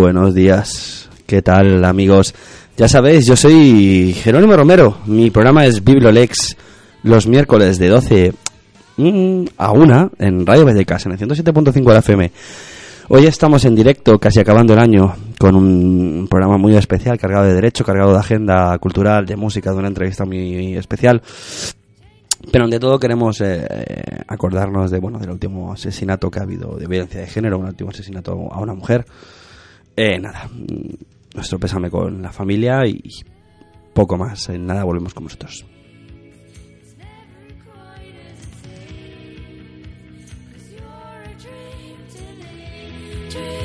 Buenos días. ¿Qué tal, amigos? Ya sabéis, yo soy Jerónimo Romero. Mi programa es Bibliolex los miércoles de 12 mm, a 1 en Radio Vallecas, en el 107.5 de la FM. Hoy estamos en directo, casi acabando el año, con un programa muy especial, cargado de derecho, cargado de agenda cultural, de música, de una entrevista muy especial. Pero ante todo queremos eh, acordarnos de bueno del último asesinato que ha habido de violencia de género, un último asesinato a una mujer. Eh, nada, mm, nuestro pésame con la familia y poco más. En nada volvemos con vosotros. ¿Y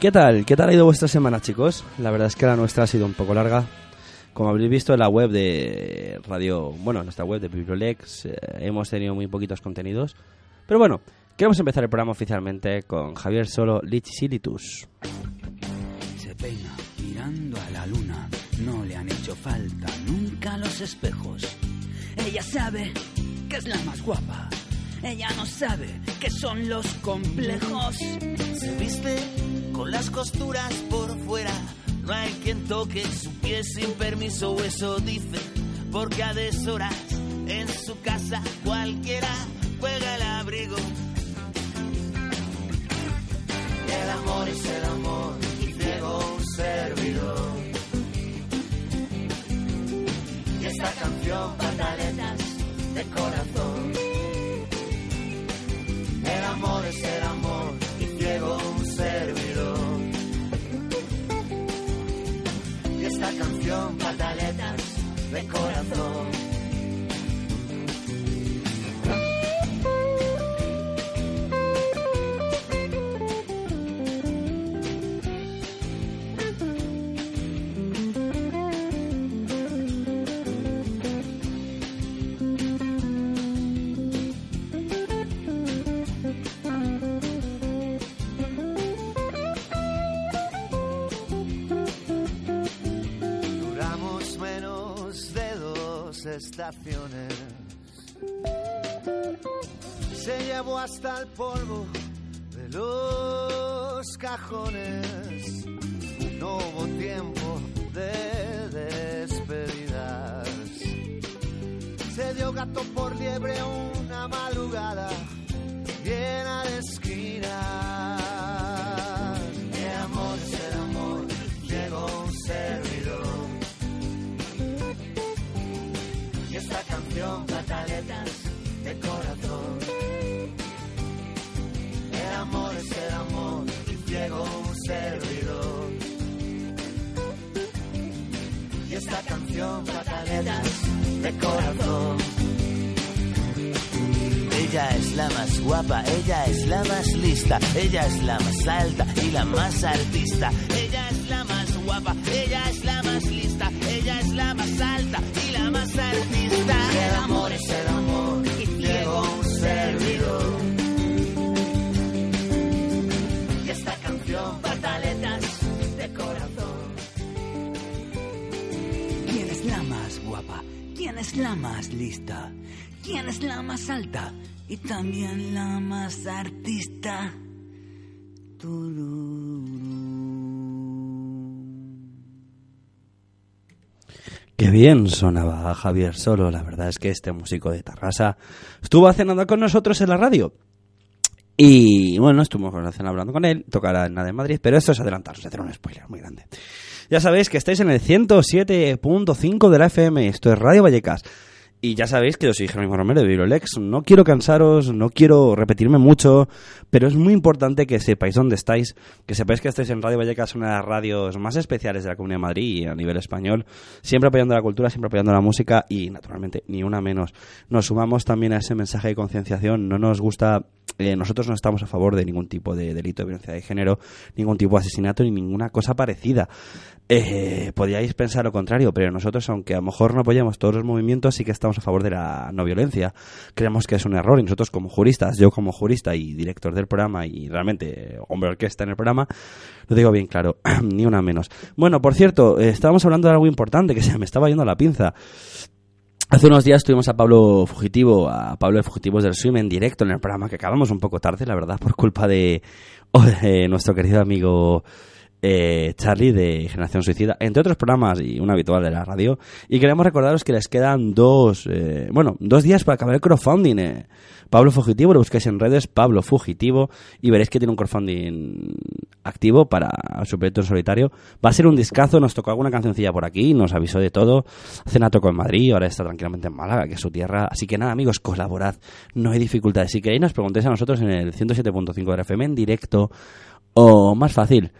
qué tal? ¿Qué tal ha ido vuestra semana, chicos? La verdad es que la nuestra ha sido un poco larga. Como habréis visto en la web de Radio, bueno, en nuestra web de Bibliolex, eh, hemos tenido muy poquitos contenidos. Pero bueno, queremos empezar el programa oficialmente con Javier Solo Lichilitus. Se peina mirando a la luna, no le han hecho falta nunca los espejos. Ella sabe que es la más guapa, ella no sabe qué son los complejos. Se viste con las costuras por fuera. No hay quien toque su pie sin permiso, eso dice, porque a deshoras en su casa cualquiera juega el abrigo. El amor es el amor y ciego un servidor. Y esta canción, pataletas de corazón. Corazón. Se llevó hasta el polvo de los cajones. No hubo tiempo de despedidas. Se dio gato por liebre una madrugada llena Y esta canción, pataletas de corazón. Ella es la más guapa, ella es la más lista, ella es la más alta y la más artista. Ella es la más guapa, ella es la más lista, ella es la más alta es la más lista? ¿Quién es la más alta? Y también la más artista. Qué bien sonaba Javier Solo. La verdad es que este músico de Tarrasa estuvo cenando con nosotros en la radio. Y bueno, estuvimos hablando con él, tocará en de Madrid, pero esto es adelantarse, hacer un spoiler muy grande. Ya sabéis que estáis en el 107.5 de la FM, esto es Radio Vallecas. Y ya sabéis que yo soy Jerónimo Romero de Virolex. No quiero cansaros, no quiero repetirme mucho, pero es muy importante que sepáis dónde estáis, que sepáis que estáis en Radio Vallecas, una de las radios más especiales de la Comunidad de Madrid y a nivel español, siempre apoyando la cultura, siempre apoyando la música y, naturalmente, ni una menos. Nos sumamos también a ese mensaje de concienciación. No nos gusta, eh, nosotros no estamos a favor de ningún tipo de delito de violencia de género, ningún tipo de asesinato ni ninguna cosa parecida. Eh, podríais pensar lo contrario, pero nosotros, aunque a lo mejor no apoyamos todos los movimientos, sí que estamos a favor de la no violencia. Creemos que es un error y nosotros como juristas, yo como jurista y director del programa y realmente hombre orquesta en el programa, lo digo bien claro, ni una menos. Bueno, por cierto, eh, estábamos hablando de algo importante que se me estaba yendo la pinza. Hace unos días tuvimos a Pablo Fugitivo, a Pablo de Fugitivos del Swim en directo en el programa, que acabamos un poco tarde, la verdad, por culpa de nuestro querido amigo eh, Charlie de Generación Suicida, entre otros programas y un habitual de la radio. Y queremos recordaros que les quedan dos, eh, bueno, dos días para acabar el crowdfunding. Eh. Pablo Fugitivo, lo busquéis en redes, Pablo Fugitivo, y veréis que tiene un crowdfunding activo para su proyecto en solitario. Va a ser un discazo, nos tocó alguna cancioncilla por aquí, nos avisó de todo. Cena tocó en Madrid, ahora está tranquilamente en Málaga, que es su tierra. Así que nada, amigos, colaborad, no hay dificultades. Si queréis, nos preguntéis a nosotros en el 107.5 de FM en directo, o más fácil,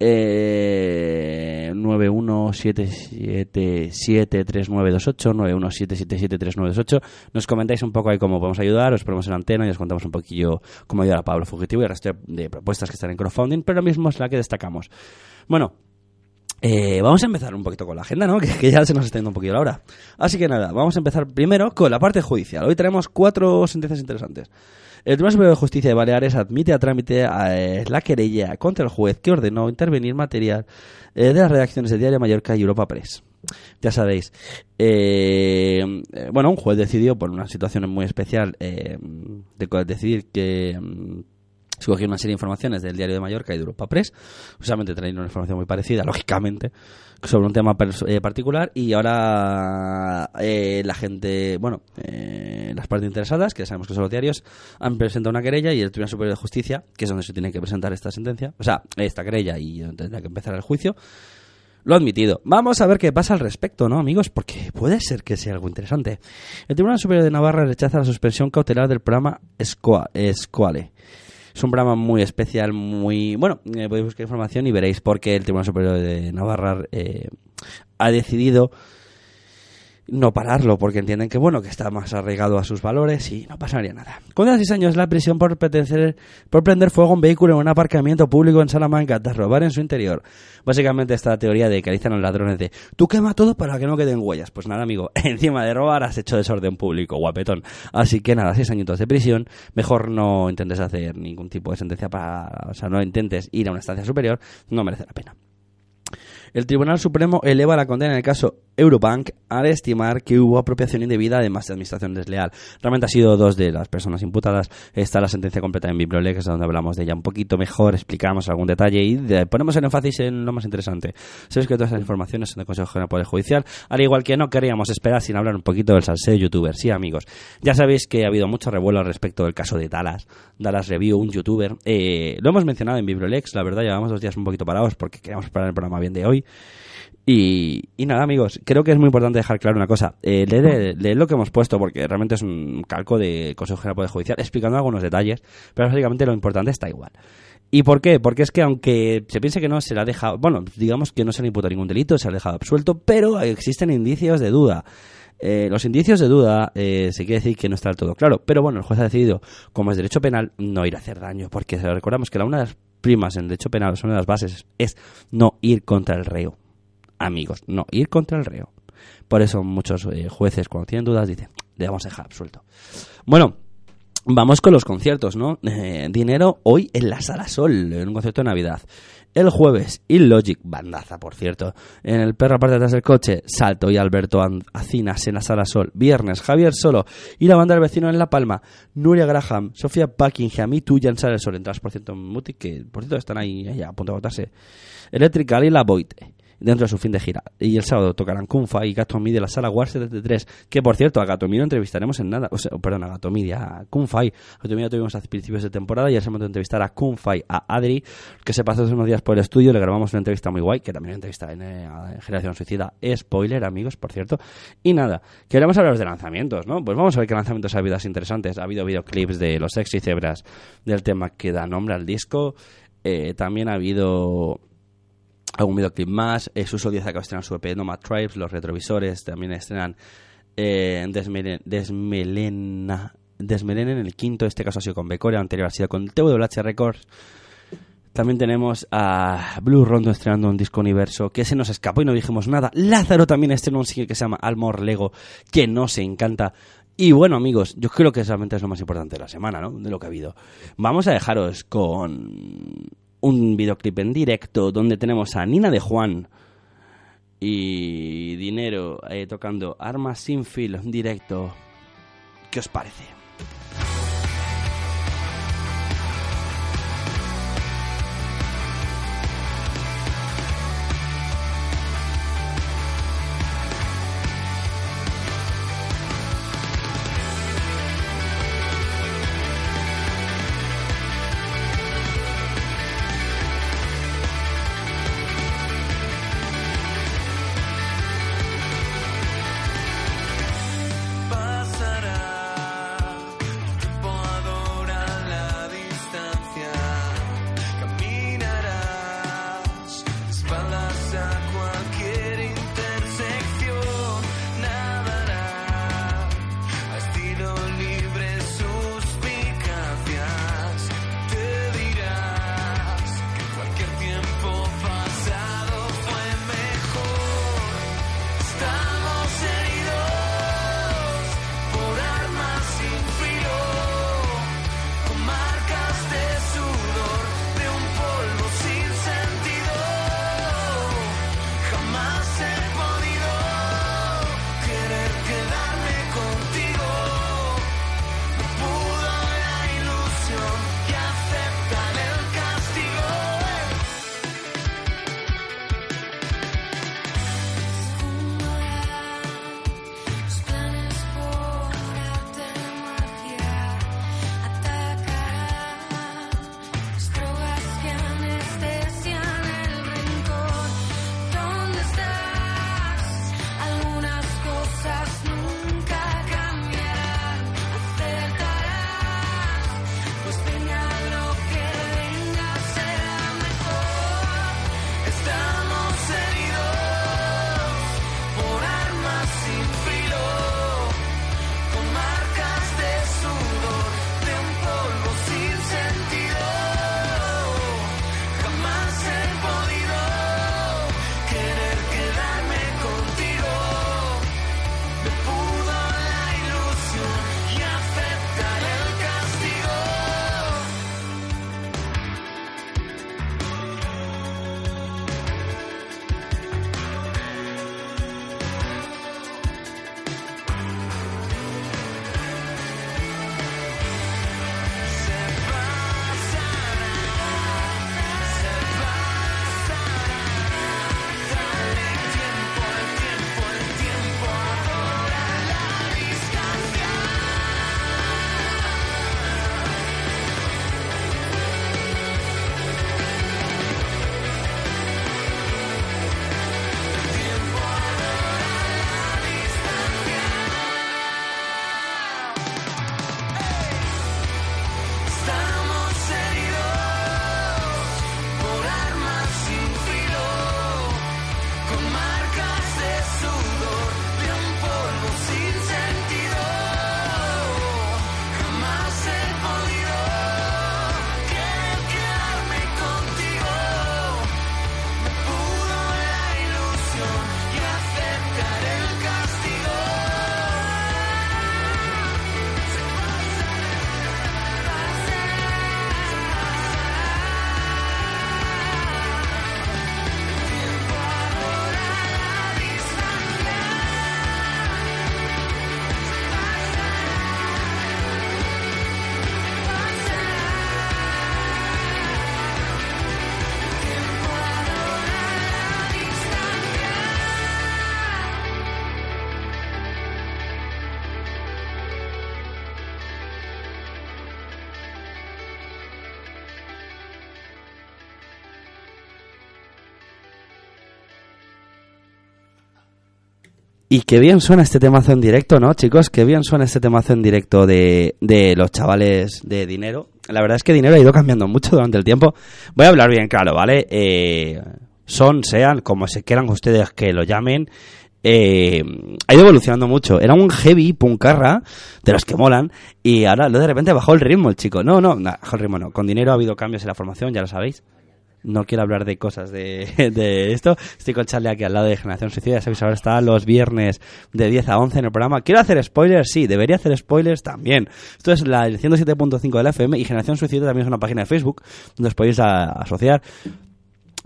eh, 917773928 917773928 nos comentáis un poco ahí cómo podemos ayudar os ponemos en antena y os contamos un poquillo cómo ayudar a Pablo Fugitivo y el resto de propuestas que están en crowdfunding pero lo mismo es la que destacamos bueno eh, vamos a empezar un poquito con la agenda, ¿no? Que, que, ya se nos está yendo un poquito la hora. Así que nada, vamos a empezar primero con la parte judicial. Hoy tenemos cuatro sentencias interesantes. El Tribunal Superior de Justicia de Baleares admite a trámite eh, la querella contra el juez que ordenó intervenir material eh, de las redacciones de Diario Mallorca y Europa Press. Ya sabéis, eh, bueno, un juez decidió por una situación muy especial de decidir que se una serie de informaciones del Diario de Mallorca y de Europa Press, justamente trayendo una información muy parecida, lógicamente, sobre un tema eh, particular y ahora eh, la gente, bueno, eh, las partes interesadas, que sabemos que son los diarios, han presentado una querella y el Tribunal Superior de Justicia, que es donde se tiene que presentar esta sentencia, o sea, esta querella y tendrá que empezar el juicio, lo ha admitido. Vamos a ver qué pasa al respecto, ¿no, amigos? Porque puede ser que sea algo interesante. El Tribunal Superior de Navarra rechaza la suspensión cautelar del programa Escoale. Es un programa muy especial, muy... Bueno, eh, podéis buscar información y veréis por qué el Tribunal Superior de Navarra eh, ha decidido no pararlo porque entienden que bueno que está más arraigado a sus valores y no pasaría nada. Condena seis años la prisión por pretender por prender fuego a un vehículo en un aparcamiento público en Salamanca tras robar en su interior. Básicamente esta teoría de que dicen a los ladrones de tú quema todo para que no queden huellas. Pues nada, amigo, encima de robar has hecho desorden público, guapetón. Así que nada, seis añitos de prisión. Mejor no intentes hacer ningún tipo de sentencia para, o sea, no intentes ir a una estancia superior, no merece la pena. El Tribunal Supremo eleva la condena en el caso Eurobank al estimar que hubo apropiación indebida además de administración desleal. Realmente ha sido dos de las personas imputadas. Está la sentencia completa en Bibliolex, donde hablamos de ella un poquito mejor, explicamos algún detalle y ponemos el énfasis en lo más interesante. Sabéis que todas esas informaciones son del Consejo General Poder Judicial, al igual que no queríamos esperar sin hablar un poquito del salseo youtuber. Sí, amigos, ya sabéis que ha habido mucho revuelo al respecto del caso de Dallas, Dallas Review, un youtuber. Eh, lo hemos mencionado en Bibliolex, la verdad, llevamos dos días un poquito parados porque queríamos preparar el programa bien de hoy. Y, nada, amigos, creo que es muy importante dejar claro una cosa. Eh, leed, lo que hemos puesto, porque realmente es un calco de Consejo General Poder Judicial, explicando algunos detalles, pero básicamente lo importante está igual. ¿Y por qué? Porque es que aunque se piense que no se le ha dejado, bueno, digamos que no se le imputa ningún delito, se ha dejado absuelto, pero existen indicios de duda. Eh, los indicios de duda eh, se quiere decir que no está del todo claro, pero bueno, el juez ha decidido, como es derecho penal, no ir a hacer daño, porque recordamos que la una de las primas en derecho penal, una de las bases, es no ir contra el reo amigos, no ir contra el reo. Por eso muchos eh, jueces cuando tienen dudas dicen, le vamos a dejar absuelto. Bueno, vamos con los conciertos, ¿no? Eh, dinero hoy en la Sala Sol, en un concierto de Navidad. El jueves, Illogic, bandaza, por cierto. En el perro aparte detrás del coche, Salto y Alberto Acinas en la Sala Sol. Viernes, Javier Solo y la banda del vecino en La Palma. Nuria Graham, Sofía Buckingham y tú ya en Sala Sol. Entradas, por cierto, en Muti, que por cierto están ahí a punto de agotarse. Electrical y La Boite dentro de su fin de gira. Y el sábado tocarán Kunfa y Gatomi de la sala War 73, que por cierto, a Gatomi lo entrevistaremos en nada, o sea, perdón, a Gatomi, a Kunfai. Gatomi lo tuvimos a principios de temporada y es el momento de entrevistar a Kunfai, a Adri, que se pasó hace unos días por el estudio, le grabamos una entrevista muy guay, que también una entrevista en, eh, Generación Suicida, spoiler, amigos, por cierto. Y nada, queremos hablar de lanzamientos, ¿no? Pues vamos a ver qué lanzamientos ha habido interesantes. Ha habido videoclips de los sexy cebras del tema que da nombre al disco. Eh, también ha habido algún videoclip más. Eh, Suso 10 acaba de su EP Nomad Tribes. Los retrovisores también estrenan eh, Desmelena, Desmelena en el quinto. Este caso ha sido con Becore, anterior ha sido con TWH Records. También tenemos a Blue Rondo estrenando un disco universo que se nos escapó y no dijimos nada. Lázaro también estrenó un single que se llama Almor Lego, que no se encanta. Y bueno, amigos, yo creo que realmente es lo más importante de la semana, ¿no? De lo que ha habido. Vamos a dejaros con un videoclip en directo donde tenemos a Nina de Juan y Dinero eh, tocando Armas sin filo en directo. ¿Qué os parece? Y qué bien suena este temazo en directo, ¿no, chicos? Qué bien suena este temazo en directo de, de los chavales de dinero. La verdad es que dinero ha ido cambiando mucho durante el tiempo. Voy a hablar bien claro, ¿vale? Eh, son, sean, como se quieran ustedes que lo llamen, eh, ha ido evolucionando mucho. Era un heavy puncarra de los que molan y ahora de repente bajó el ritmo el chico. No, no, no, bajó el ritmo no. Con dinero ha habido cambios en la formación, ya lo sabéis. No quiero hablar de cosas de, de esto. Estoy con Charlie aquí al lado de Generación Suicida. Ya sabéis, ahora está los viernes de 10 a 11 en el programa. ¿Quiero hacer spoilers? Sí. ¿Debería hacer spoilers? También. Esto es la el 107.5 de la FM y Generación Suicida también es una página de Facebook donde os podéis asociar.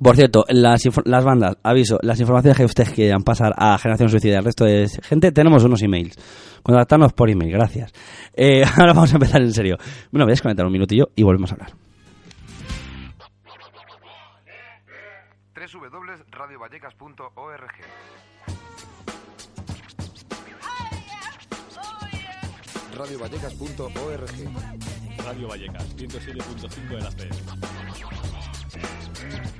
Por cierto, las, bandas, aviso, las informaciones que ustedes quieran pasar a Generación Suicida al resto de gente, tenemos unos emails. Contactarnos por email, gracias. Eh, ahora vamos a empezar en serio. Bueno, voy a desconectar un minutillo y volvemos a hablar. www.radiovallecas.org radiovallecas.org Radio Vallecas, 107.5 de la FM.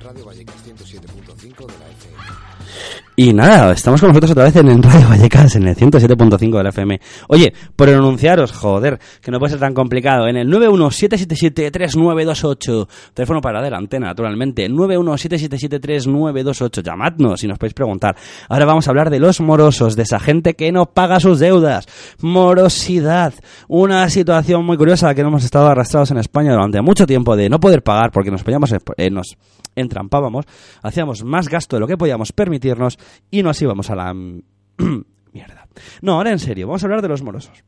Radio Vallecas 107.5 de la FM. Y nada, estamos con vosotros otra vez en Radio Vallecas, en el 107.5 de la FM. Oye, por enunciaros, joder, que no puede ser tan complicado, en el 917773928, teléfono para de la antena, naturalmente, 917773928, llamadnos y nos podéis preguntar. Ahora vamos a hablar de los morosos, de esa gente que no paga sus deudas. Morosidad, una situación muy curiosa que hemos estado arrastrados en España durante mucho tiempo de no poder pagar porque nos poníamos, eh, nos entrampábamos, hacíamos más gasto de lo que podíamos permitirnos y nos íbamos a la mierda. No, ahora en serio, vamos a hablar de los morosos.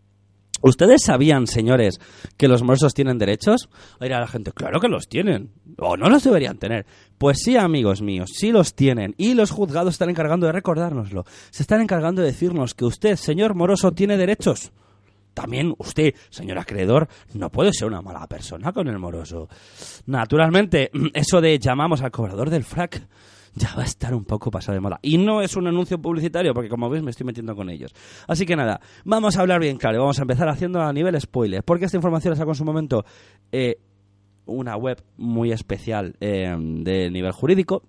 ¿Ustedes sabían, señores, que los morosos tienen derechos? Oiga la gente, claro que los tienen. O no los deberían tener. Pues sí, amigos míos, sí los tienen. Y los juzgados están encargando de recordárnoslo. Se están encargando de decirnos que usted, señor moroso, tiene derechos. También usted, señor acreedor, no puede ser una mala persona con el moroso. Naturalmente, eso de llamamos al cobrador del frac ya va a estar un poco pasado de moda. Y no es un anuncio publicitario, porque como veis me estoy metiendo con ellos. Así que nada, vamos a hablar bien claro. Vamos a empezar haciendo a nivel spoiler, porque esta información la sacó en su momento eh, una web muy especial eh, de nivel jurídico,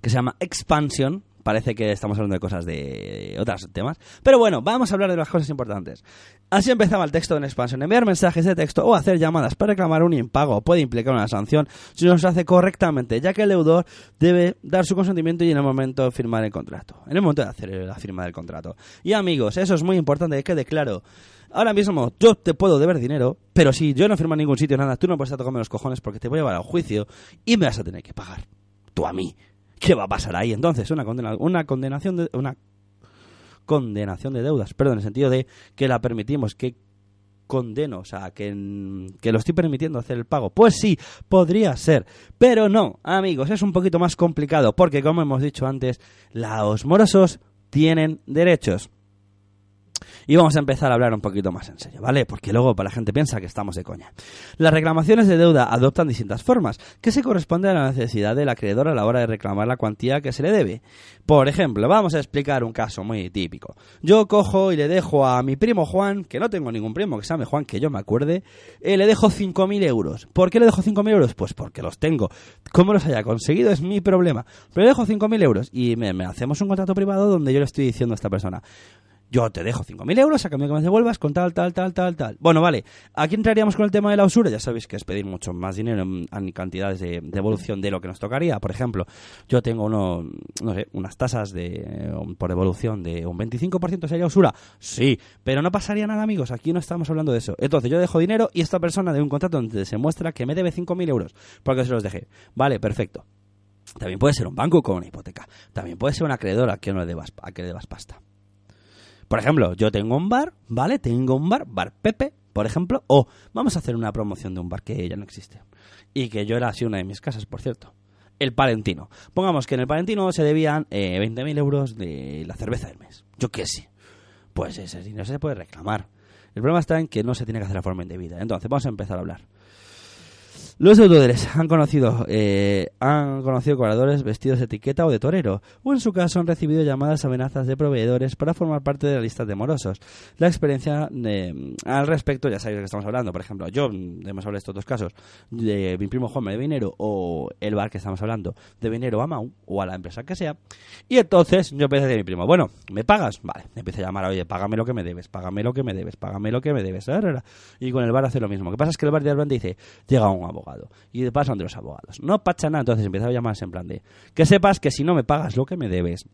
que se llama Expansion. Parece que estamos hablando de cosas de otros temas. Pero bueno, vamos a hablar de las cosas importantes. Así empezaba el texto en expansión. Enviar mensajes de texto o hacer llamadas para reclamar un impago puede implicar una sanción si no se hace correctamente, ya que el deudor debe dar su consentimiento y en el momento de firmar el contrato. En el momento de hacer la firma del contrato. Y amigos, eso es muy importante que quede claro. Ahora mismo yo te puedo deber dinero, pero si yo no firmo en ningún sitio nada, tú no puedes estar tocando los cojones porque te voy a llevar a un juicio y me vas a tener que pagar. Tú a mí. ¿Qué va a pasar ahí? Entonces, una, condena, una condenación de... Una condenación de deudas, perdón, en el sentido de que la permitimos, que condeno, o sea, que, que, lo estoy permitiendo hacer el pago. Pues sí, podría ser, pero no, amigos, es un poquito más complicado, porque como hemos dicho antes, los morosos tienen derechos. Y vamos a empezar a hablar un poquito más en serio, ¿vale? Porque luego la gente piensa que estamos de coña. Las reclamaciones de deuda adoptan distintas formas, que se corresponden a la necesidad del acreedor a la hora de reclamar la cuantía que se le debe. Por ejemplo, vamos a explicar un caso muy típico. Yo cojo y le dejo a mi primo Juan, que no tengo ningún primo que se llame Juan, que yo me acuerde, eh, le dejo 5.000 euros. ¿Por qué le dejo 5.000 euros? Pues porque los tengo. ¿Cómo los haya conseguido? Es mi problema. Pero le dejo 5.000 euros y me, me hacemos un contrato privado donde yo le estoy diciendo a esta persona yo te dejo 5.000 euros a cambio que me devuelvas con tal, tal, tal, tal, tal. Bueno, vale. Aquí entraríamos con el tema de la usura. Ya sabéis que es pedir mucho más dinero en, cantidades de devolución de lo que nos tocaría. Por ejemplo, yo tengo uno, no sé, unas tasas de por devolución de un 25% sería usura. Sí, pero no pasaría nada, amigos. Aquí no estamos hablando de eso. Entonces, yo dejo dinero y esta persona de un contrato donde se muestra que me debe 5.000 euros porque se los dejé. Vale, perfecto. También puede ser un banco con una hipoteca. También puede ser un acreedor a quien no le debas, a que le debas pasta. Por ejemplo, yo tengo un bar, ¿vale? Tengo un bar, Bar Pepe, por ejemplo, o vamos a hacer una promoción de un bar que ya no existe. Y que yo era así una de mis casas, por cierto. El Palentino. Pongamos que en el Palentino se debían eh, 20.000 euros de la cerveza del mes. Yo qué sé. Pues ese dinero se puede reclamar. El problema está en que no se tiene que hacer de forma indebida. Entonces, vamos a empezar a hablar. Los deudores han conocido, eh, han conocido cobradores vestidos de etiqueta o de torero, o en su caso han recibido llamadas amenazas de proveedores para formar parte de la lista de morosos. La experiencia de- al respecto, ya sabéis de qué estamos hablando. Por ejemplo, yo, hemos hablado de estos dos casos, de mi primo Juan de dinero o el bar que estamos hablando, de dinero a Mau o a la empresa que sea. Y entonces yo empecé a decir a mi primo, bueno, ¿me pagas? Vale, me empecé a llamar, oye, págame lo que me debes, págame lo que me debes, págame lo que me debes. Y con el bar hace lo mismo. Lo que pasa es que el bar de repente dice, llega un abogado. Y de paso de los abogados. No pacha nada, entonces empezaba a llamarse en plan de, que sepas que si no me pagas lo que me debes,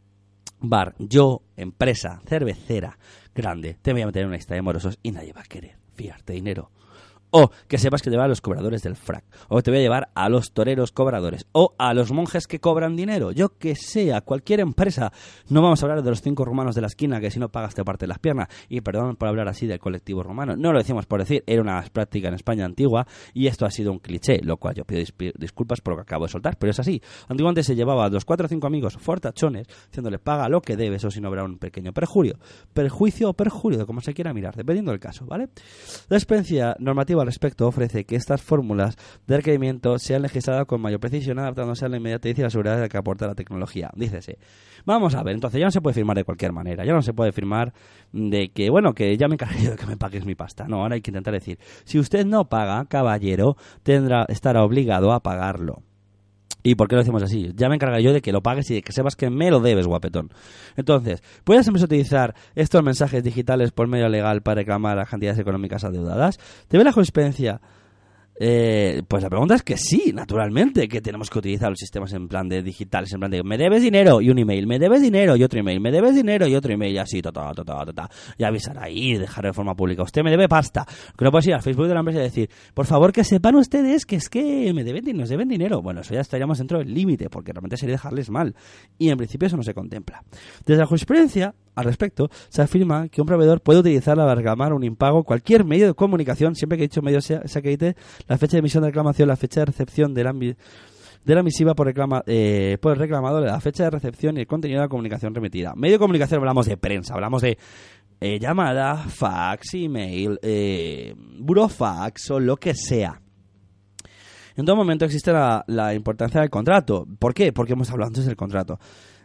bar, yo, empresa, cervecera, grande, te voy a meter en una lista de morosos y nadie va a querer fiarte dinero. O que sepas que te va a los cobradores del frac. O te voy a llevar a los toreros cobradores. O a los monjes que cobran dinero. Yo que sea, cualquier empresa. No vamos a hablar de los cinco romanos de la esquina que si no pagas te parte las piernas. Y perdón por hablar así del colectivo romano. No lo decimos por decir. Era una práctica en España antigua. Y esto ha sido un cliché. Lo cual yo pido disculpas por lo que acabo de soltar. Pero es así. Antiguamente se llevaba a los cuatro o cinco amigos fortachones. Diciéndole paga lo que debes. O si no habrá un pequeño perjurio. Perjuicio o perjurio. Como se quiera mirar. Dependiendo del caso. ¿Vale? La experiencia normativa al respecto ofrece que estas fórmulas de requerimiento sean legisladas con mayor precisión, adaptándose a la inmediatez y la seguridad que aporta la tecnología. Dícese. Vamos a ver, entonces ya no se puede firmar de cualquier manera, ya no se puede firmar de que, bueno, que ya me encargué de que me pagues mi pasta. No, ahora hay que intentar decir, si usted no paga, caballero, tendrá, estará obligado a pagarlo. ¿Y por qué lo decimos así? Ya me encargaré yo de que lo pagues y de que sepas que me lo debes, guapetón. Entonces, ¿puedes empezar a utilizar estos mensajes digitales por medio legal para reclamar las cantidades económicas adeudadas? ¿Te ve la jurisprudencia? Eh, pues la pregunta es que sí, naturalmente, que tenemos que utilizar los sistemas en plan de digitales, en plan de me debes dinero y un email, me debes dinero y otro email, me debes dinero y otro email, y así, ta, ta, ta, ta, ta, y avisar ahí, dejar de forma pública, usted me debe pasta. Que no puedes ir al Facebook de la empresa y decir, por favor que sepan ustedes que es que me deben, nos deben dinero. Bueno, eso ya estaríamos dentro del límite, porque realmente sería dejarles mal. Y en principio eso no se contempla. Desde la jurisprudencia, al respecto, se afirma que un proveedor puede utilizarla para reclamar un impago cualquier medio de comunicación, siempre que dicho medio sea, la fecha de emisión de reclamación, la fecha de recepción de la misiva por, reclama, eh, por el reclamador, la fecha de recepción y el contenido de la comunicación remitida. Medio de comunicación hablamos de prensa, hablamos de eh, llamada, fax, email, eh, burofax o lo que sea. En todo momento existe la, la importancia del contrato. ¿Por qué? Porque hemos hablado antes del contrato.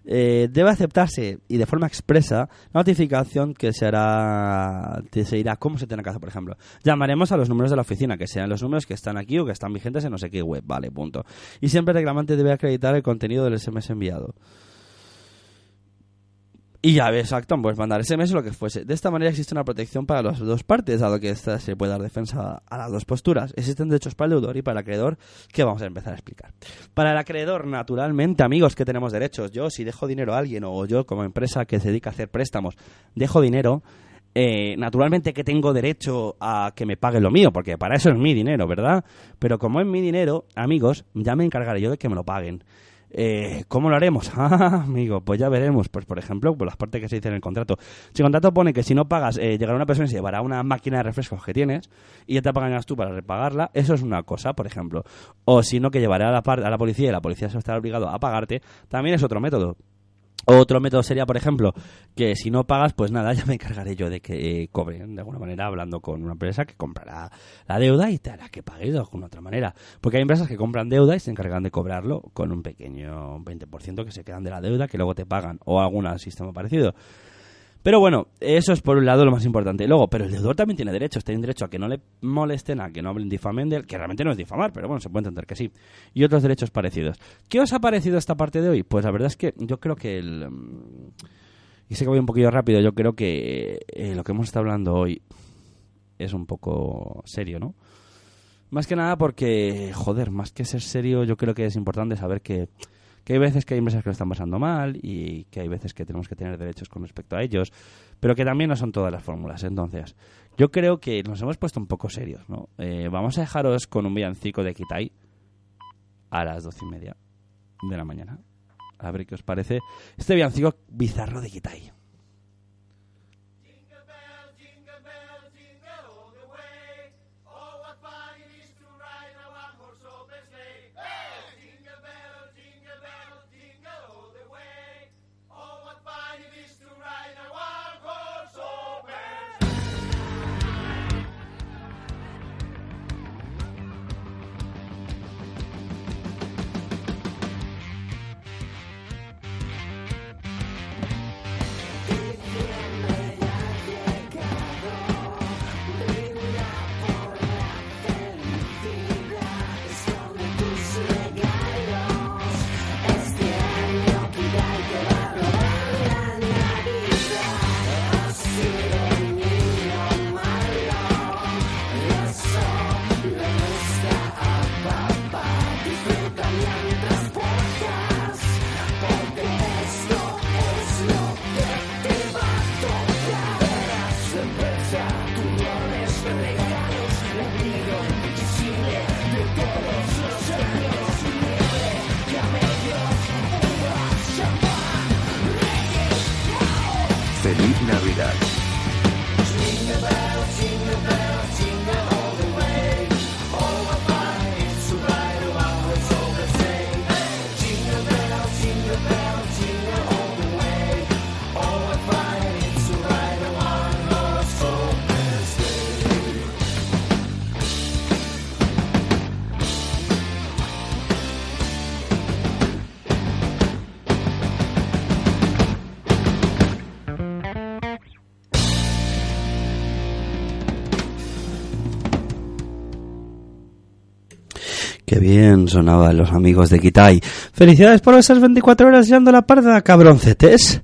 Eh, debe aceptarse y de forma expresa notificación que se hará, se dirá cómo se tiene que hacer, por ejemplo. Llamaremos a los números de la oficina, que sean los números que están aquí o que están vigentes en no sé qué web, vale, punto. Y siempre el reclamante debe acreditar el contenido del SMS enviado. Y ya ves, exacto, pues mandar SMS o lo que fuese. De esta manera existe una protección para las dos partes, dado que esta se puede dar defensa a las dos posturas. Existen derechos para el deudor y para el acreedor, que vamos a empezar a explicar. Para el acreedor, naturalmente, amigos, que tenemos derechos. Yo, si dejo dinero a alguien, o yo como empresa que se dedica a hacer préstamos, dejo dinero, eh, naturalmente que tengo derecho a que me pague lo mío, porque para eso es mi dinero, ¿verdad? Pero como es mi dinero, amigos, ya me encargaré yo de que me lo paguen. Eh, ¿Cómo lo haremos? Ah, amigo, pues ya veremos. Pues, por ejemplo, por las partes que se dicen en el contrato. Si el contrato pone que si no pagas, eh, llegará una persona y se llevará una máquina de refrescos que tienes y ya te pagarás tú para repagarla, eso es una cosa, por ejemplo. O si no, que llevará a la, a la policía y la policía se estará obligado a pagarte, también es otro método. Otro método sería, por ejemplo, que si no pagas, pues nada, ya me encargaré yo de que eh, cobren, de alguna manera, hablando con una empresa que comprará la deuda y te hará que pagues de alguna otra manera. Porque hay empresas que compran deuda y se encargan de cobrarlo con un pequeño 20% que se quedan de la deuda que luego te pagan, o algún sistema parecido. Pero bueno, eso es por un lado lo más importante. Luego, pero el deudor también tiene derechos. Tiene derecho a que no le molesten, a que no hablen difamen de él, que realmente no es difamar, pero bueno, se puede entender que sí. Y otros derechos parecidos. ¿Qué os ha parecido esta parte de hoy? Pues la verdad es que yo creo que el... mm, Y sé que voy un poquillo rápido, yo creo que eh, lo que hemos estado hablando hoy es un poco serio, ¿no? Más que nada porque, joder, más que ser serio, yo creo que es importante saber que que hay veces que hay empresas que lo están pasando mal y que hay veces que tenemos que tener derechos con respecto a ellos, pero que también no son todas las fórmulas. Entonces, yo creo que nos hemos puesto un poco serios, ¿no? Eh, vamos a dejaros con un villancico de Kitai a las doce y media de la mañana. A ver qué os parece este villancico bizarro de Kitai. Bien sonaban los amigos de Kitai. Felicidades por esas 24 horas llando la parda, cabroncetes.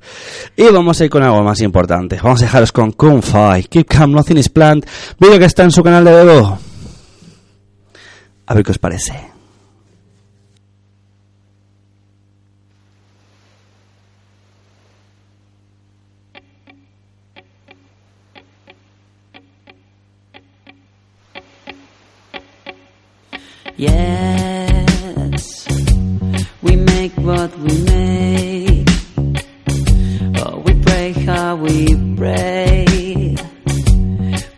Y vamos a ir con algo más importante. Vamos a dejaros con Kung Fai. Keep Calm, Nothing is Planned. Vídeo que está en su canal de Bebo. A ver qué os parece. Yes, we make what we make. Oh, we pray how we pray.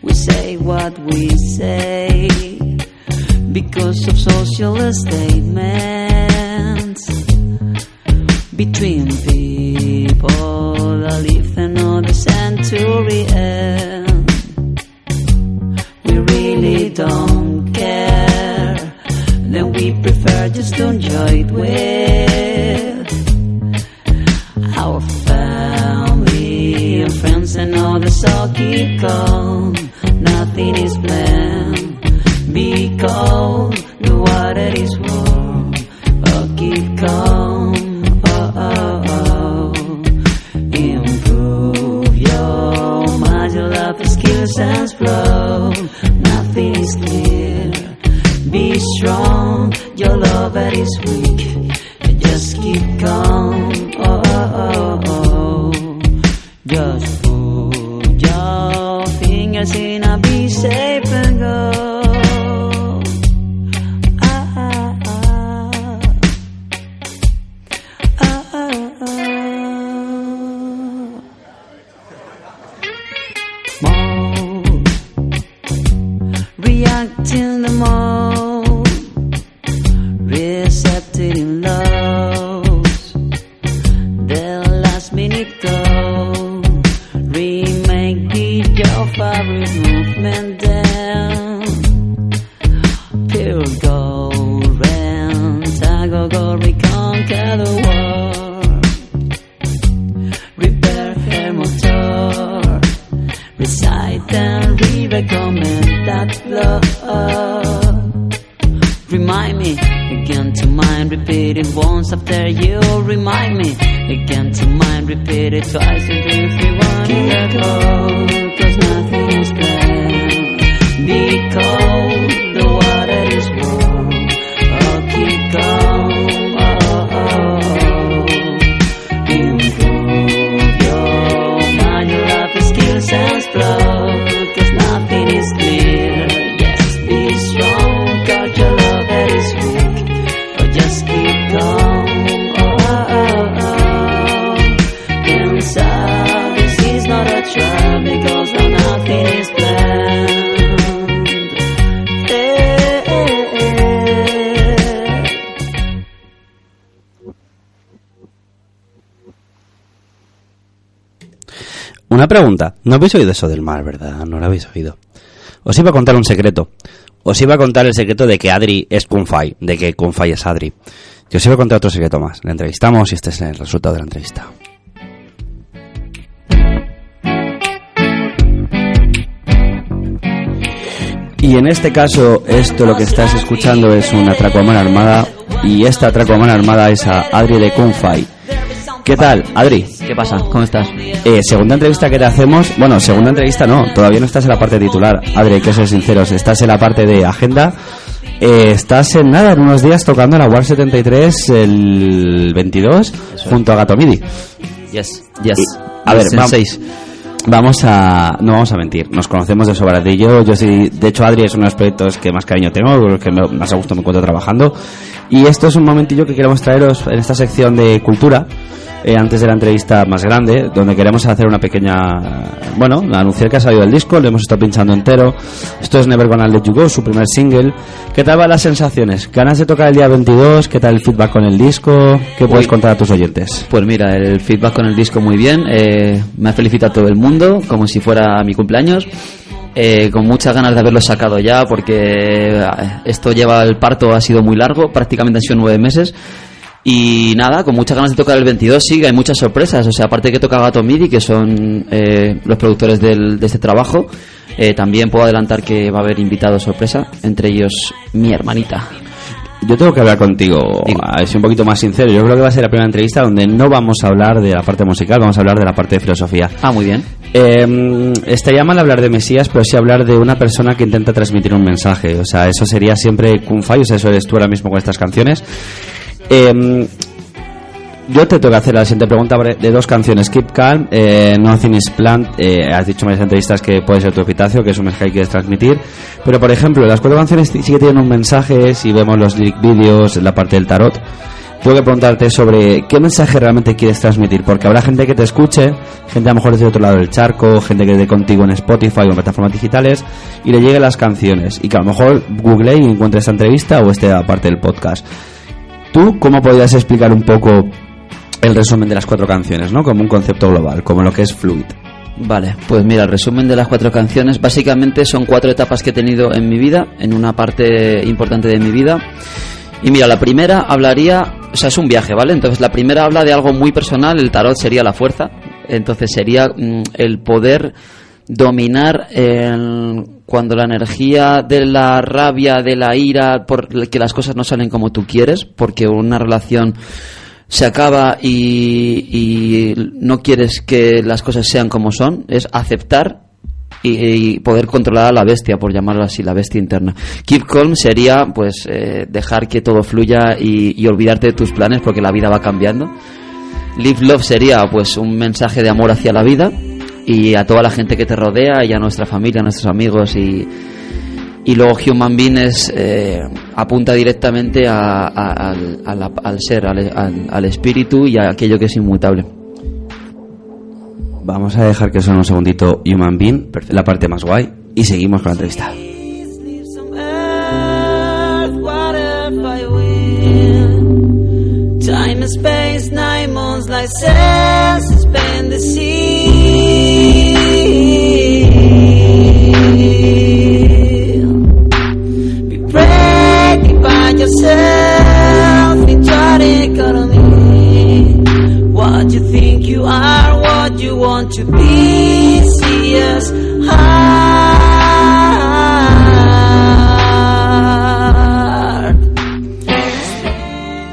We say what we say because of social statements between people that live another century end. Just to o'clock till the morning. Una pregunta. No habéis oído eso del mar, ¿verdad? No lo habéis oído. Os iba a contar un secreto. Os iba a contar el secreto de que Adri es Kunfai, de que Kunfai es Adri. Y os iba a contar otro secreto más. Le entrevistamos y este es el resultado de la entrevista. Y en este caso, esto lo que estás escuchando es un atraco a mano armada. Y esta atraco a mano armada es a Adri de Kunfai. ¿Qué tal, Adri? ¿Qué pasa? ¿Cómo estás? Eh, segunda entrevista que te hacemos. Bueno, segunda entrevista no, todavía no estás en la parte titular. Adri, hay que ser sinceros, estás en la parte de agenda. Eh, estás en nada, en unos días tocando la War 73 el 22 junto a Gato Midi. Yes, yes. Y- a ver, Senseis. Vamos a no vamos a mentir, nos conocemos de sobradillo. Yo sí, de hecho Adri es uno de los proyectos que más cariño tengo, con los que más a gusto me encuentro trabajando. Y esto es un momentillo que queremos traeros en esta sección de cultura. eh, antes de la entrevista más grande, donde queremos hacer una pequeña. Bueno, anunciar que ha salido el disco, lo hemos estado pinchando entero. Esto es Never Gonna Let You Go, su primer single. ¿Qué tal van las sensaciones? ¿Ganas de tocar el día 22? ¿Qué tal el feedback con el disco? ¿Qué puedes contar a tus oyentes? Pues mira, el feedback con el disco muy bien. eh, me ha felicitado todo el mundo, como si fuera mi cumpleaños. eh, con muchas ganas de haberlo sacado ya, porque eh, esto lleva el parto, ha sido muy largo, prácticamente han sido nueve meses. Y nada, con muchas ganas de tocar el 22, sí, hay muchas sorpresas. O sea, aparte que toca Gato Midi, que son eh, los productores del- de este trabajo, eh, también puedo adelantar que va a haber invitados sorpresa, entre ellos mi hermanita. Yo tengo que hablar contigo, a ver, soy un poquito más sincero. Yo creo que va a ser la primera entrevista donde no vamos a hablar de la parte musical, vamos a hablar de la parte de filosofía. Ah, muy bien. Eh, estaría mal hablar de Mesías, pero sí hablar de una persona que intenta transmitir un mensaje. O sea, eso sería siempre Kung Fu, o sea, eso eres tú ahora mismo con estas canciones. Eh, yo te tengo que hacer la siguiente pregunta de dos canciones. Keep Calm, eh, Nothing is Planned. eh, has dicho en varias entrevistas que puede ser tu epitafio, que es un mensaje que quieres transmitir. Pero, por ejemplo, las cuatro canciones sí que tienen un mensaje. Si vemos los videos, la parte del tarot. Que preguntarte sobre qué mensaje realmente quieres transmitir, porque habrá gente que te escuche, gente a lo mejor desde otro lado del charco, gente que esté contigo en Spotify o en plataformas digitales y le lleguen las canciones y que a lo mejor google y encuentre esta entrevista o esta parte del podcast. ¿Tú cómo podrías explicar un poco el resumen de las cuatro canciones, ¿no? Como un concepto global, como lo que es Fluid. Vale, pues mira, el resumen de las cuatro canciones básicamente son cuatro etapas que he tenido en mi vida, en una parte importante de mi vida. Y mira, la primera hablaría, o sea, es un viaje, ¿vale? Entonces la primera habla de algo muy personal, el tarot sería la fuerza, entonces sería mm, el poder dominar el- cuando la energía de la rabia, de la ira, por que las cosas no salen como tú quieres, porque una relación se acaba y, y no quieres que las cosas sean como son, es aceptar y, poder controlar a la bestia, por llamarlo así, la bestia interna. Keep calm sería pues eh, dejar que todo fluya y, olvidarte de tus planes porque la vida va cambiando. Live Love sería pues un mensaje de amor hacia la vida y a toda la gente que te rodea y a nuestra familia, a nuestros amigos y, luego Human Being eh, apunta directamente a- al, ser, al espíritu y a aquello que es inmutable. Vamos a dejar que suene un segundito Human Being, la parte más guay, y seguimos con la entrevista. Time and space, nine months, license, suspend the seal. Be ready by yourself, What you think you are, what you want to be, see us.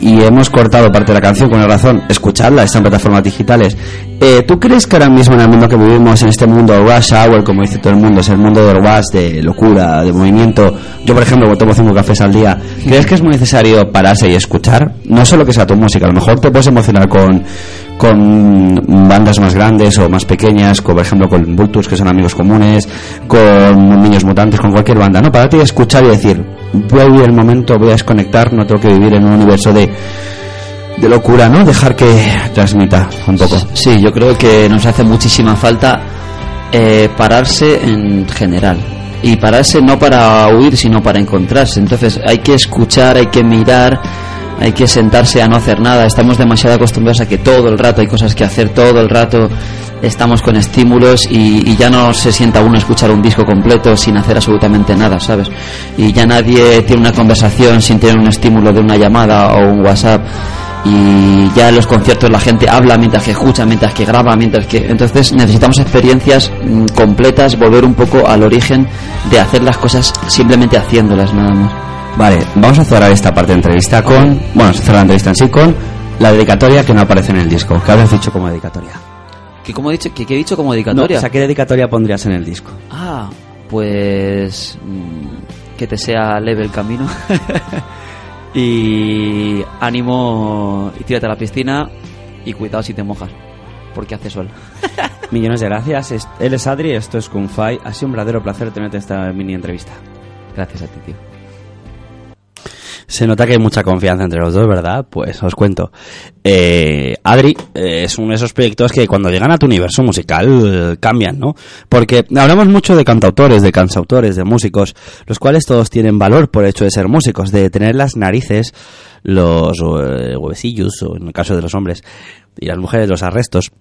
Y hemos cortado parte de la canción con una razón. Escuchadla, está en plataformas digitales. Eh, ¿Tú crees que ahora mismo en el mundo que vivimos, en este mundo rush hour, como dice todo el mundo, es el mundo del rush, de locura, de movimiento? Yo, por ejemplo, tomo cinco cafés al día. ¿Crees que es muy necesario pararse y escuchar? No solo que sea tu música, a lo mejor te puedes emocionar con, con bandas más grandes o más pequeñas, como por ejemplo con Vultures, que son amigos comunes, con Niños Mutantes, con cualquier banda, ¿no? Pararte y escuchar y decir, voy a vivir el momento, voy a desconectar, no tengo que vivir en un universo de, de locura, ¿no? Dejar que transmita un poco. Sí, yo creo que nos hace muchísima falta eh, pararse en general. Y pararse no para huir, sino para encontrarse. Entonces hay que escuchar, hay que mirar, hay que sentarse a no hacer nada. Estamos demasiado acostumbrados a que todo el rato hay cosas que hacer, todo el rato estamos con estímulos y, y ya no se sienta uno a escuchar un disco completo sin hacer absolutamente nada, ¿sabes? Y ya nadie tiene una conversación sin tener un estímulo de una llamada o un WhatsApp y ya en los conciertos la gente habla mientras que escucha, mientras que graba, mientras que entonces necesitamos experiencias mm, completas, volver un poco al origen de hacer las cosas simplemente haciéndolas nada más. Vale, vamos a cerrar esta parte de entrevista con, bueno, cerrar la entrevista en sí con la dedicatoria que no aparece en el disco. ¿Qué habrías dicho como dedicatoria? ¿Qué como he dicho, que, que he dicho como No, dedicatoria? o sea, ¿qué dedicatoria pondrías en el disco? Ah, pues mm, que te sea leve el camino. y ánimo y tírate a la piscina y cuidado si te mojas. porque hace sol. Millones de gracias. Él es Adri, esto es Kunfai. Ha sido un verdadero placer tenerte esta mini entrevista. Gracias a ti, tío. Se nota que hay mucha confianza entre los dos, ¿verdad? Pues os cuento. Eh, Adri eh, es uno de esos proyectos que cuando llegan a tu universo musical eh, cambian, ¿no? Porque hablamos mucho de cantautores, de cansautores, de músicos, los cuales todos tienen valor por el hecho de ser músicos, de tener las narices, los huevecillos, o en el caso de los hombres, y las mujeres los arrestos,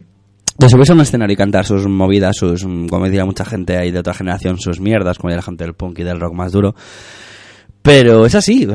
de subirse a un escenario y cantar sus movidas, sus, como decía mucha gente ahí de otra generación, sus mierdas, como decía la gente del punk y del rock más duro. Pero es así,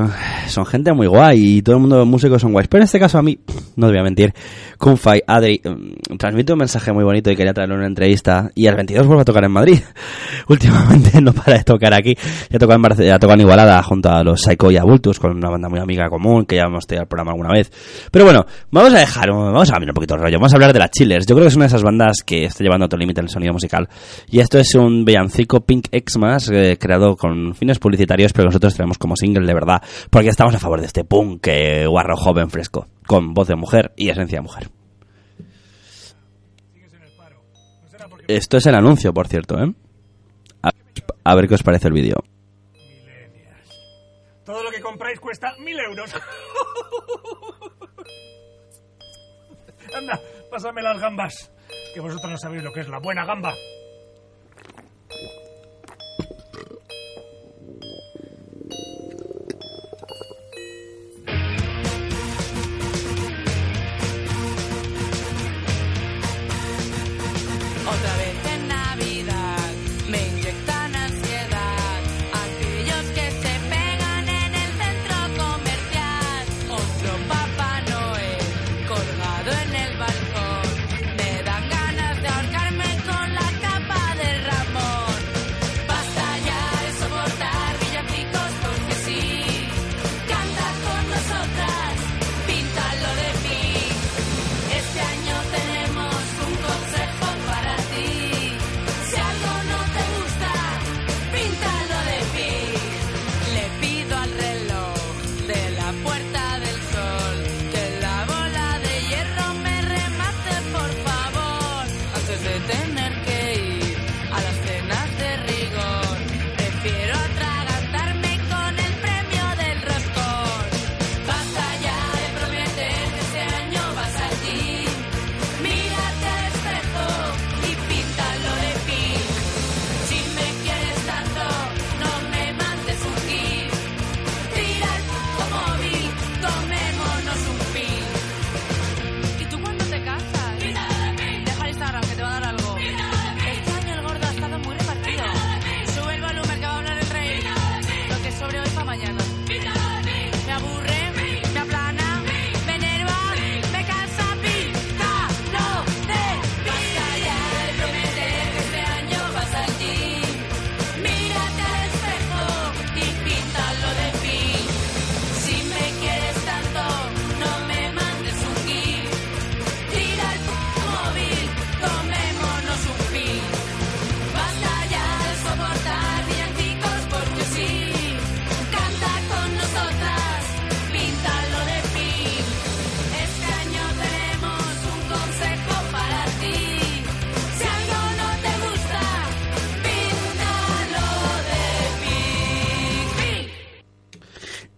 son gente muy guay y todo el mundo los músicos son guays. Pero en este caso a mí, no te voy a mentir, Kunfai, Adri, mm, transmite un mensaje muy bonito y quería traerle una entrevista. Y el 22 vuelve a tocar en Madrid. Últimamente no para de tocar aquí. Ya toca en, ya toca en Igualada junto a los Psycho y Abultus, con una banda muy amiga común que ya hemos tenido el programa alguna vez. Pero bueno, vamos a dejar, vamos a cambiar un poquito el rollo. Vamos a hablar de las Chillers. Yo creo que es una de esas bandas que está llevando a otro límite el sonido musical. Y esto es un villancico Pink Xmas eh, creado con fines publicitarios, pero nosotros tenemos como single de verdad, porque estamos a favor de este punk guarro joven fresco, con voz de mujer y esencia de mujer. Esto es el anuncio, por cierto, ¿eh? A, a ver qué os parece el vídeo. Todo lo que compráis cuesta mil euros. Anda, pásame las gambas. Que vosotros no sabéis lo que es la buena gamba.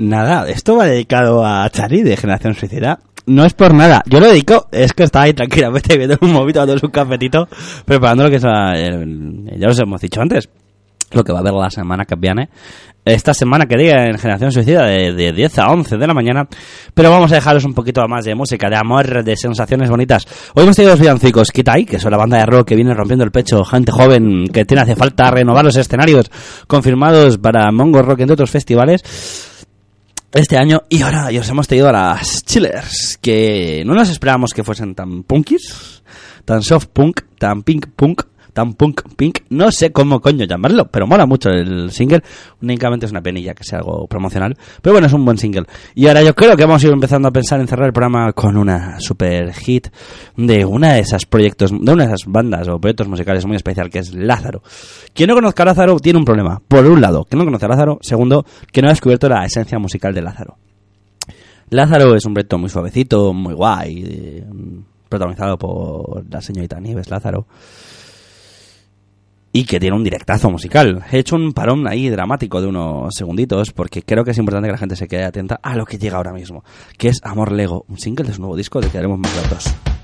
Nada, esto va dedicado a Chari de Generación Suicida. No es por nada, yo lo dedico, es que estaba ahí tranquilamente viendo un movito, dando un cafetito, preparando lo que es la- ya os hemos dicho antes, lo que va a haber la semana que viene. Esta semana que diga en Generación Suicida de, de 10 a 11 de la mañana. Pero vamos a dejaros un poquito más de música, de amor, de sensaciones bonitas. Hoy hemos tenido los villancicos Kitai, que son la banda de rock que viene rompiendo el pecho, gente joven que tiene hace falta renovar los escenarios confirmados para Mongo Rock entre otros festivales este año y ahora ya os hemos traído a las Chillers que no nos esperábamos que fuesen tan punkis, tan soft punk, tan pink punk, tan punk pink, no sé cómo coño llamarlo, pero mola mucho el single, únicamente es una penilla que sea algo promocional, pero bueno, es un buen single. Y ahora yo creo que vamos a ir empezando a pensar en cerrar el programa con una super hit de una de esas proyectos, de una de esas bandas o proyectos musicales muy especial que es Lázaro. Quien no conozca a Lázaro tiene un problema. Por un lado, que no conoce a Lázaro. Segundo, que no ha descubierto la esencia musical de Lázaro. Lázaro es un proyecto muy suavecito, muy guay, eh, protagonizado por la señorita Nieves Lázaro. Y que tiene un directazo musical. He hecho un parón ahí dramático de unos segunditos porque creo que es importante que la gente se quede atenta a lo que llega ahora mismo, que es Amor Lego, un single de su nuevo disco del que haremos más datos.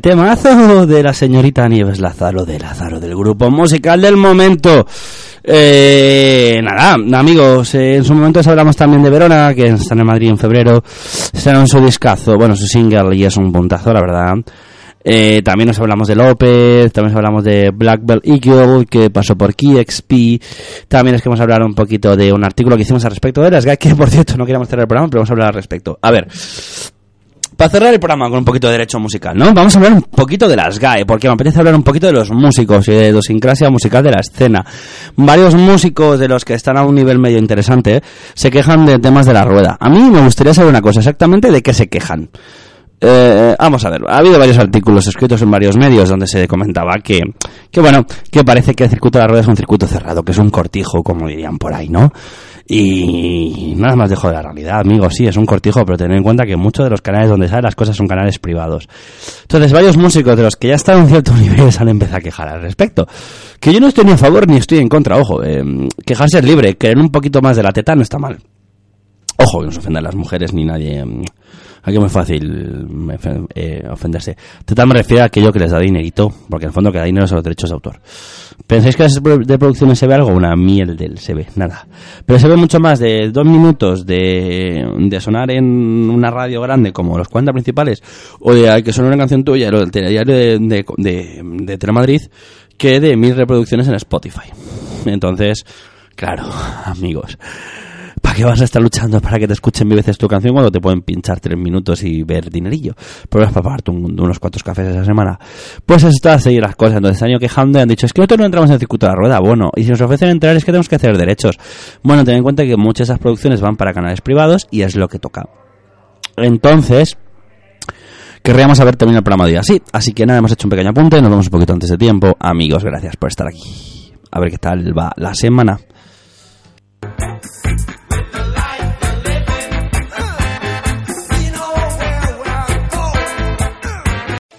Temazo de la señorita Nieves Lázaro de Lázaro del grupo musical del momento. Eh, nada, amigos, eh, en su momento hablamos también de Verona, que está en Madrid en febrero. Será en su discazo, bueno, su single y es un puntazo, la verdad. Eh, también nos hablamos de López, también nos hablamos de Black Belt Eagle, que pasó por KeyXP. También es que vamos a hablar un poquito de un artículo que hicimos al respecto de las que por cierto no queríamos cerrar el programa, pero vamos a hablar al respecto. A ver, para cerrar el programa con un poquito de derecho musical, ¿no? Vamos a hablar un poquito de las GAE, porque me apetece hablar un poquito de los músicos y de idiosincrasia musical de la escena. Varios músicos de los que están a un nivel medio interesante se quejan de temas de la rueda. A mí me gustaría saber una cosa, exactamente de qué se quejan. Eh, vamos a ver, ha habido varios artículos escritos en varios medios donde se comentaba que, que bueno, que parece que el circuito de la rueda es un circuito cerrado, que es un cortijo, como dirían por ahí, ¿no? Y nada más dejo de la realidad, amigos, sí, es un cortijo, pero tened en cuenta que muchos de los canales donde salen las cosas son canales privados. Entonces, varios músicos de los que ya están a un cierto nivel se han empezado a quejar al respecto. Que yo no estoy ni a favor ni estoy en contra, ojo, eh, quejarse es libre, querer un poquito más de la teta no está mal. Ojo, que no se ofendan las mujeres ni nadie. mm, Aquí es muy fácil eh, ofenderse. Teta me refiero a aquello que les da dinerito, porque en el fondo que da dinero son los derechos de autor. ¿Pensáis que de producciones se ve algo? Una miel del se ve, nada. Pero se ve mucho más de dos minutos de, de sonar en una radio grande como los 40 principales, o de que suene una canción tuya, lo del telediario de, de, de, de Telemadrid, que de mil reproducciones en Spotify. Entonces, claro, amigos. ¿Para qué vas a estar luchando para que te escuchen mil veces tu canción cuando te pueden pinchar tres minutos y ver dinerillo? Es para pagarte un- unos cuantos cafés esa semana. Pues está a seguir las cosas. Entonces, año quejando y han dicho, es que nosotros no entramos en el circuito de la rueda. Bueno, y si nos ofrecen entrar es que tenemos que hacer derechos. Bueno, ten en cuenta que muchas de esas producciones van para canales privados y es lo que toca. Entonces, querríamos haber terminado el programa de hoy así. Así que nada, hemos hecho un pequeño apunte, nos vemos un poquito antes de tiempo. Amigos, gracias por estar aquí. A ver qué tal va la semana.